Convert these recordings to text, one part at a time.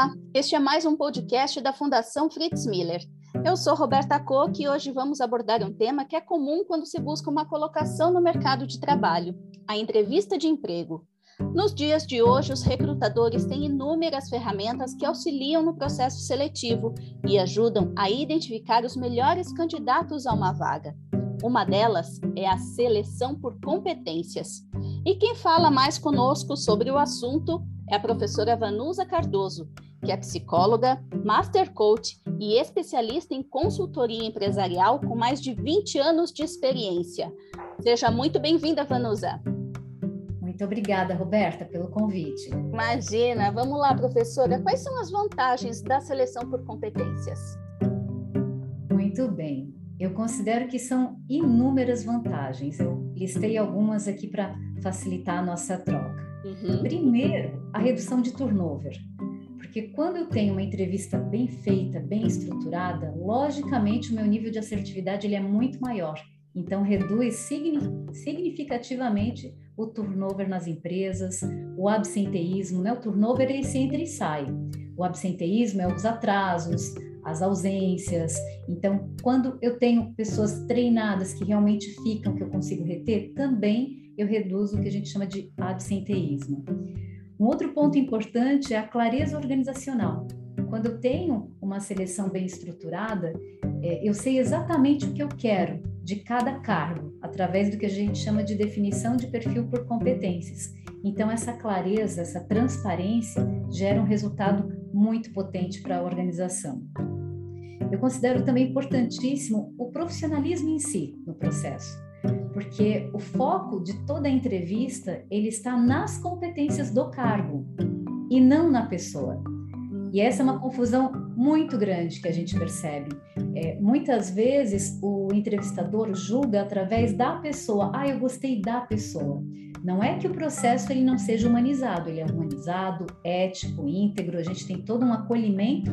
Olá, este é mais um podcast da Fundação Fritz Miller. Eu sou Roberta Koch e hoje vamos abordar um tema que é comum quando se busca uma colocação no mercado de trabalho, a entrevista de emprego. Nos dias de hoje, os recrutadores têm inúmeras ferramentas que auxiliam no processo seletivo e ajudam a identificar os melhores candidatos a uma vaga. Uma delas é a seleção por competências. E quem fala mais conosco sobre o assunto é a professora Vanusa Cardoso, que é psicóloga, master coach e especialista em consultoria empresarial com mais de 20 anos de experiência. Seja muito bem-vinda, Vanusa. Muito obrigada, Roberta, pelo convite. Imagina, vamos lá, professora. Quais são as vantagens da seleção por competências? Muito bem. Eu considero que são inúmeras vantagens. Eu listei algumas aqui para facilitar a nossa troca. Uhum. Primeiro, a redução de turnover. Porque quando eu tenho uma entrevista bem feita, bem estruturada, logicamente o meu nível de assertividade ele é muito maior. Então, reduz significativamente o turnover nas empresas, o absenteísmo, né? O turnover ele se entra e sai. O absenteísmo é os atrasos, as ausências. Então, quando eu tenho pessoas treinadas que realmente ficam, que eu consigo reter, também eu reduzo o que a gente chama de absenteísmo. Um outro ponto importante é a clareza organizacional. Quando eu tenho uma seleção bem estruturada, é, eu sei exatamente o que eu quero de cada cargo, através do que a gente chama de definição de perfil por competências. Então, essa clareza, essa transparência gera um resultado muito potente para a organização. Eu considero também importantíssimo o profissionalismo em si no processo porque o foco de toda a entrevista ele está nas competências do cargo e não na pessoa. E essa é uma confusão muito grande que a gente percebe. É, muitas vezes o entrevistador julga através da pessoa. Ah, eu gostei da pessoa. Não é que o processo ele não seja humanizado, ele é humanizado, ético, íntegro. A gente tem todo um acolhimento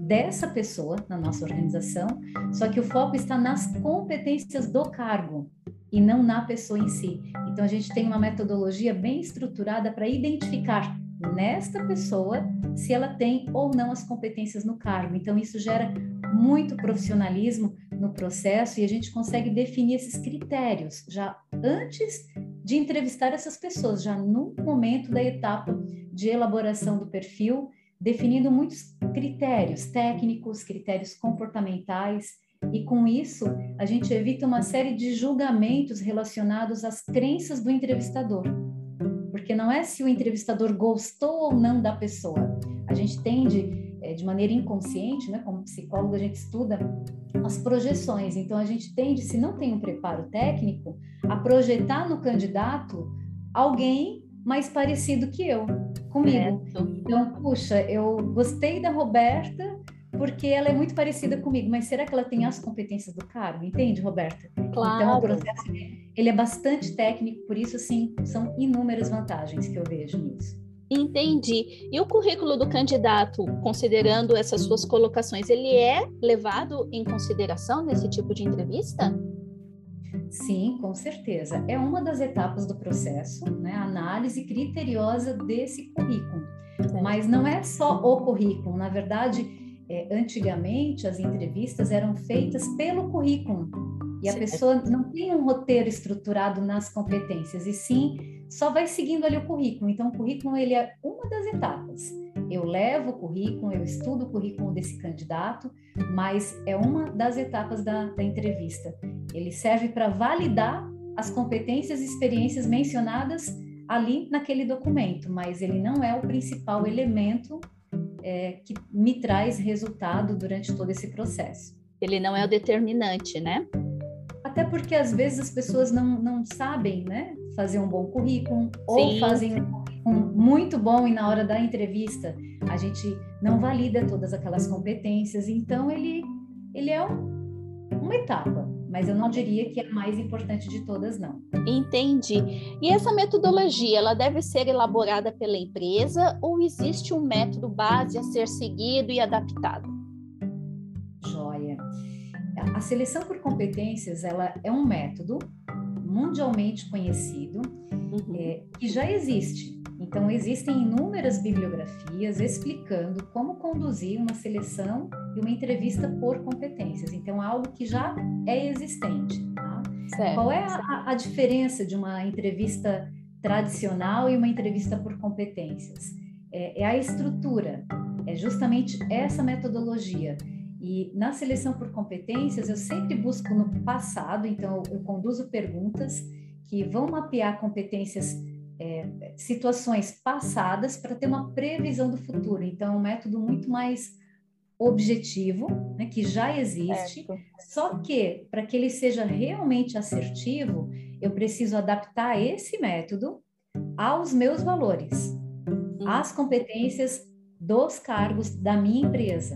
dessa pessoa na nossa organização, só que o foco está nas competências do cargo e não na pessoa em si. Então a gente tem uma metodologia bem estruturada para identificar nesta pessoa se ela tem ou não as competências no cargo. Então isso gera muito profissionalismo no processo e a gente consegue definir esses critérios já antes de entrevistar essas pessoas, já no momento da etapa de elaboração do perfil, definindo muitos critérios técnicos, critérios comportamentais e com isso, a gente evita uma série de julgamentos relacionados às crenças do entrevistador. Porque não é se o entrevistador gostou ou não da pessoa. A gente tende, é, de maneira inconsciente, né, como psicólogo, a gente estuda as projeções. Então, a gente tende, se não tem um preparo técnico, a projetar no candidato alguém mais parecido que eu, comigo. Então, puxa, eu gostei da Roberta, porque ela é muito parecida comigo, mas será que ela tem as competências do cargo? Entende, Roberta? Claro. Então, o processo ele é bastante técnico, por isso, sim, são inúmeras vantagens que eu vejo nisso. Entendi. E o currículo do candidato, considerando essas suas colocações, ele é levado em consideração nesse tipo de entrevista? Sim, com certeza. É uma das etapas do processo, né? A análise criteriosa desse currículo. Mas não é só o currículo, na verdade, é, antigamente as entrevistas eram feitas pelo currículo e a pessoa não tem um roteiro estruturado nas competências e sim só vai seguindo ali o currículo. Então o currículo ele é uma das etapas. Eu levo o currículo, eu estudo o currículo desse candidato, mas é uma das etapas da, da entrevista. Ele serve para validar as competências e experiências mencionadas ali naquele documento, mas ele não é o principal elemento é, que me traz resultado durante todo esse processo. Ele não é o determinante, né? Até porque às vezes as pessoas não, não sabem né, fazer um bom currículo ou fazem um currículo muito bom e na hora da entrevista a gente não valida todas aquelas competências. Então ele, ele é um, uma etapa mas eu não diria que é a mais importante de todas, não. Entendi. E essa metodologia, ela deve ser elaborada pela empresa ou existe um método base a ser seguido e adaptado? Joia. A seleção por competências, ela é um método mundialmente conhecido, uhum. é, que já existe Então, existem inúmeras bibliografias explicando como conduzir uma seleção e uma entrevista por competências. Então, é algo que já é existente. Tá? Certo, Qual é a, a diferença de uma entrevista tradicional e uma entrevista por competências? É, é a estrutura, é justamente essa metodologia. E na seleção por competências, eu sempre busco no passado, então eu conduzo perguntas que vão mapear competências é, situações passadas para ter uma previsão do futuro. Então, é um método muito mais objetivo, né, que já existe, só que para que ele seja realmente assertivo, eu preciso adaptar esse método aos meus valores, hum. às competências dos cargos da minha empresa.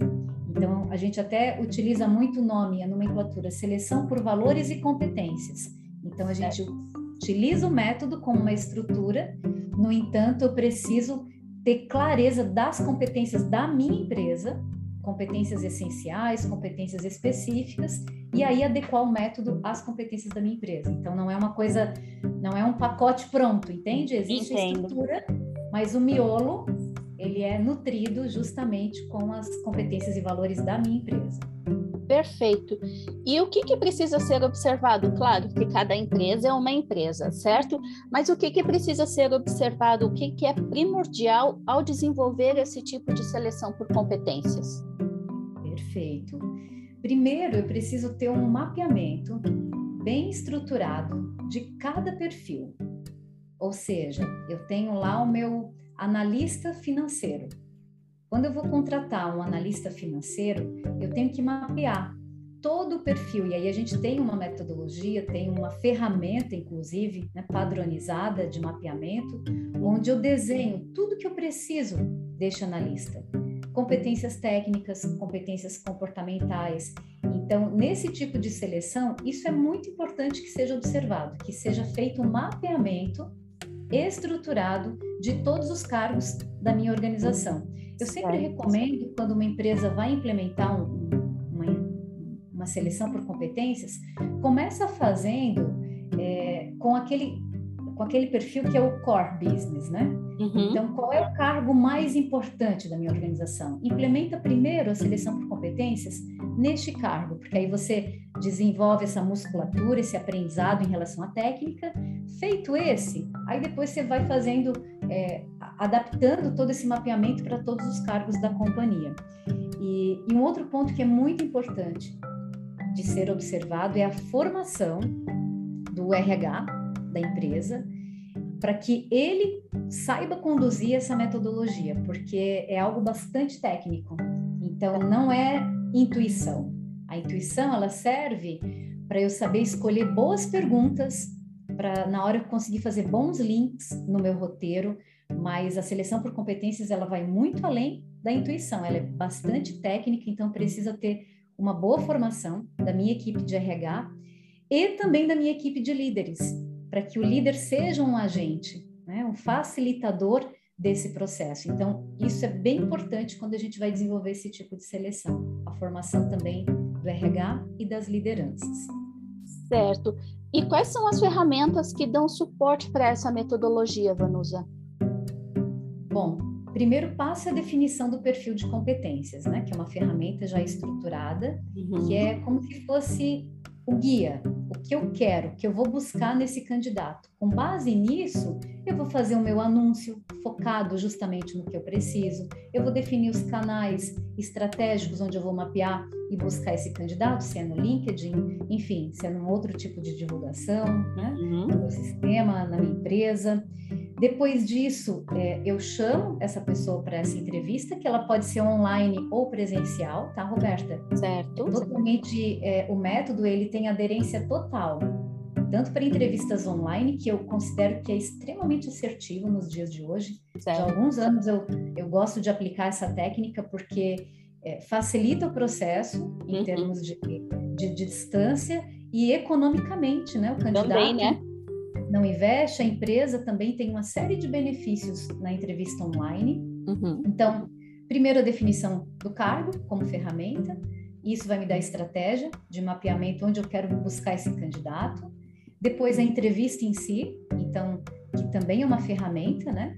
Então, a gente até utiliza muito o nome, a nomenclatura, seleção por valores e competências. Então, a gente utilizo o método como uma estrutura, no entanto, eu preciso ter clareza das competências da minha empresa, competências essenciais, competências específicas, e aí adequar o método às competências da minha empresa. Então, não é uma coisa, não é um pacote pronto, entende? Existe Entendo. a estrutura, mas o miolo, ele é nutrido justamente com as competências e valores da minha empresa. Perfeito. E o que, que precisa ser observado? Claro que cada empresa é uma empresa, certo? Mas o que, que precisa ser observado? O que, que é primordial ao desenvolver esse tipo de seleção por competências? Perfeito. Primeiro, eu preciso ter um mapeamento bem estruturado de cada perfil. Ou seja, eu tenho lá o meu analista financeiro quando eu vou contratar um analista financeiro, eu tenho que mapear todo o perfil. E aí a gente tem uma metodologia, tem uma ferramenta, inclusive, né, padronizada de mapeamento, onde eu desenho tudo que eu preciso deste analista. Competências técnicas, competências comportamentais. Então, nesse tipo de seleção, isso é muito importante que seja observado, que seja feito um mapeamento estruturado de todos os cargos da minha organização. Eu sempre recomendo, quando uma empresa vai implementar um, uma, uma, seleção por competências, começa fazendo é, com aquele com aquele perfil que é o core business, né? Uhum. Então, qual é o cargo mais importante da minha organização? Implementa primeiro a seleção por competências neste cargo, porque aí você desenvolve essa musculatura, esse aprendizado em relação à técnica. Feito esse, aí depois você vai fazendo é, adaptando todo esse mapeamento para todos os cargos da companhia. E, e um outro ponto que é muito importante de ser observado é a formação do RH da empresa para que ele saiba conduzir essa metodologia, porque é algo bastante técnico. Então não é intuição. A intuição ela serve para eu saber escolher boas perguntas para na hora eu conseguir fazer bons links no meu roteiro, mas a seleção por competências ela vai muito além da intuição, ela é bastante técnica, então precisa ter uma boa formação da minha equipe de RH e também da minha equipe de líderes, para que o líder seja um agente, né, um facilitador desse processo. Então, isso é bem importante quando a gente vai desenvolver esse tipo de seleção, a formação também do RH e das lideranças. Certo. E quais são as ferramentas que dão suporte para essa metodologia, Vanusa? Bom, primeiro passo é a definição do perfil de competências, né? Que é uma ferramenta já estruturada, uhum. que é como se fosse o guia, o que eu quero, o que eu vou buscar nesse candidato. Com base nisso, eu vou fazer o meu anúncio focado justamente no que eu preciso. Eu vou definir os canais estratégicos onde eu vou mapear e buscar esse candidato, se é no LinkedIn, enfim, se é num outro tipo de divulgação, né? Uhum. No meu sistema, na minha empresa. Depois disso, é, eu chamo essa pessoa para essa entrevista, que ela pode ser online ou presencial, tá, Roberta? Certo. É totalmente, é, o método, ele tem aderência total, tanto para entrevistas online, que eu considero que é extremamente assertivo nos dias de hoje. Certo. Já há alguns anos eu, eu gosto de aplicar essa técnica, porque é, facilita o processo em uhum. termos de, de, de, distância e economicamente, né? O candidato... Também, né? Não investe, a empresa também tem uma série de benefícios na entrevista online. Uhum. Então, primeiro a definição do cargo como ferramenta, isso vai me dar estratégia de mapeamento onde eu quero buscar esse candidato. Depois a entrevista em si, então, que também é uma ferramenta, né?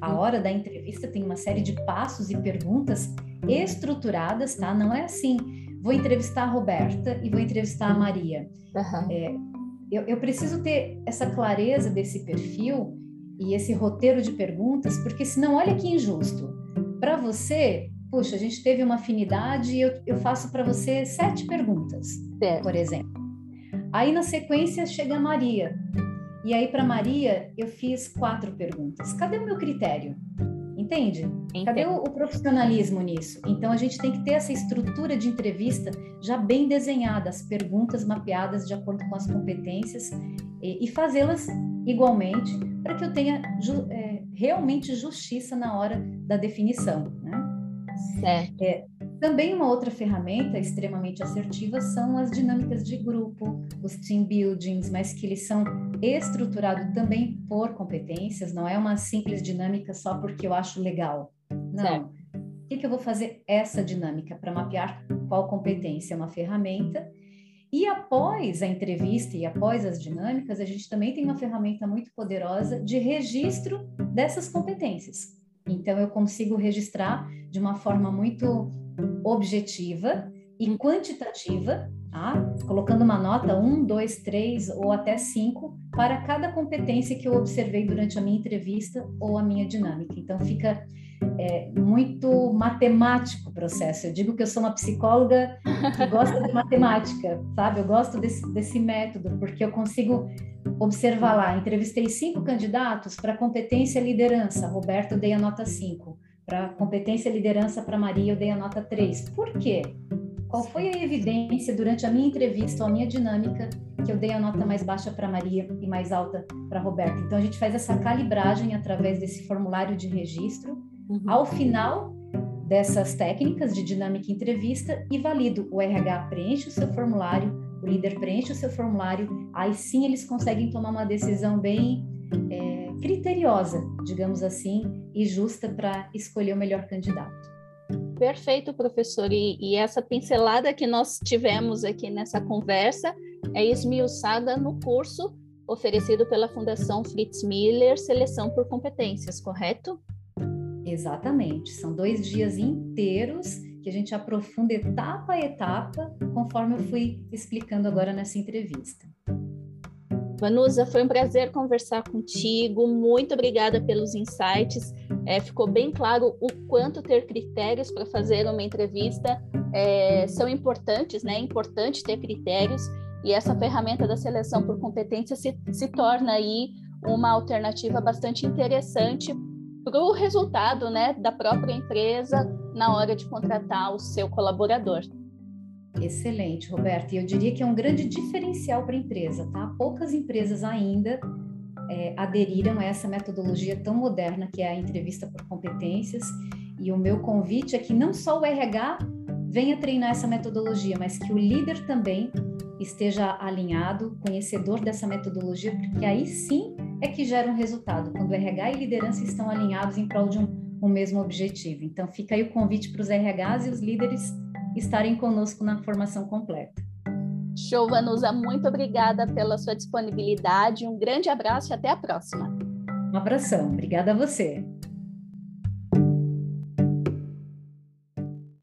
A hora da entrevista tem uma série de passos e perguntas estruturadas, tá? Não é assim, vou entrevistar a Roberta e vou entrevistar a Maria. Uhum. É, eu, eu preciso ter essa clareza desse perfil e esse roteiro de perguntas, porque senão, olha que injusto. Para você, puxa, a gente teve uma afinidade e eu, eu faço para você sete perguntas, por exemplo. Aí na sequência chega a Maria. E aí para Maria eu fiz quatro perguntas. Cadê o meu critério? Entende? Entendo. Cadê o, o, profissionalismo nisso? Então a gente tem que ter essa estrutura de entrevista já bem desenhada, as perguntas mapeadas de acordo com as competências e, e fazê-las igualmente para que eu tenha ju, é, realmente justiça na hora da definição. Né? Certo. É, também uma outra ferramenta extremamente assertiva são as dinâmicas de grupo, os team buildings, mas que eles são estruturados também por competências, não é uma simples dinâmica só porque eu acho legal. Não. Certo. O que, que eu vou fazer essa dinâmica para mapear qual competência? É uma ferramenta. E após a entrevista e após as dinâmicas, a gente também tem uma ferramenta muito poderosa de registro dessas competências. Então, eu consigo registrar de uma forma muito objetiva e quantitativa, tá? colocando uma nota 1, 2, 3 ou até 5 para cada competência que eu observei durante a minha entrevista ou a minha dinâmica. Então, fica é, muito matemático o processo. Eu digo que eu sou uma psicóloga que gosta de matemática, sabe? Eu gosto desse, desse método, porque eu consigo observar lá. Entrevistei cinco candidatos para competência liderança. Roberto, dei a nota 5. Para competência e liderança para Maria, eu dei a nota 3. Por quê? Qual foi a evidência durante a minha entrevista ou a minha dinâmica que eu dei a nota mais baixa para Maria e mais alta para Roberta? Então, a gente faz essa calibragem através desse formulário de registro. Uhum. Ao final dessas técnicas de dinâmica e entrevista, e valido o RH preenche o seu formulário, o líder preenche o seu formulário, aí sim eles conseguem tomar uma decisão bem é, criteriosa, digamos assim, e justa para escolher o melhor candidato. Perfeito, professor. E, e, essa pincelada que nós tivemos aqui nessa conversa é esmiuçada no curso oferecido pela Fundação Fritz Miller, Seleção por Competências, correto? Exatamente. São dois dias inteiros que a gente aprofunda etapa a etapa, conforme eu fui explicando agora nessa entrevista. Vanusa, foi um prazer conversar contigo. Muito obrigada pelos insights. É, ficou bem claro o quanto ter critérios para fazer uma entrevista é, são importantes, né? É importante ter critérios e essa ferramenta da seleção por competência se, se torna aí uma alternativa bastante interessante para o resultado, né, da própria empresa na hora de contratar o seu colaborador. Excelente, Roberto. E eu diria que é um grande diferencial para a empresa, tá? Poucas empresas ainda é, aderiram a essa metodologia tão moderna que é a entrevista por competências. E o meu convite é que não só o RH venha treinar essa metodologia, mas que o líder também esteja alinhado, conhecedor dessa metodologia, porque aí sim é que gera um resultado, quando RH e liderança estão alinhados em prol de um, um mesmo objetivo. Então, fica aí o convite para os RHs e os líderes estarem conosco na formação completa. Show, Vanusa, muito obrigada pela sua disponibilidade. Um grande abraço e até a próxima. Um abração, obrigada a você.